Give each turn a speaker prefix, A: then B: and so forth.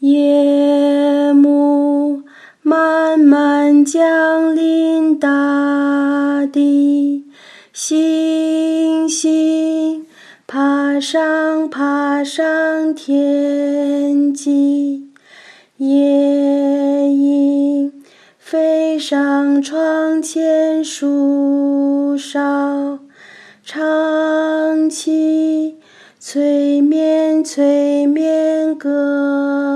A: 夜幕慢慢降临大地星星爬上爬上天际夜莺飞上窗前树梢唱起催眠催眠歌。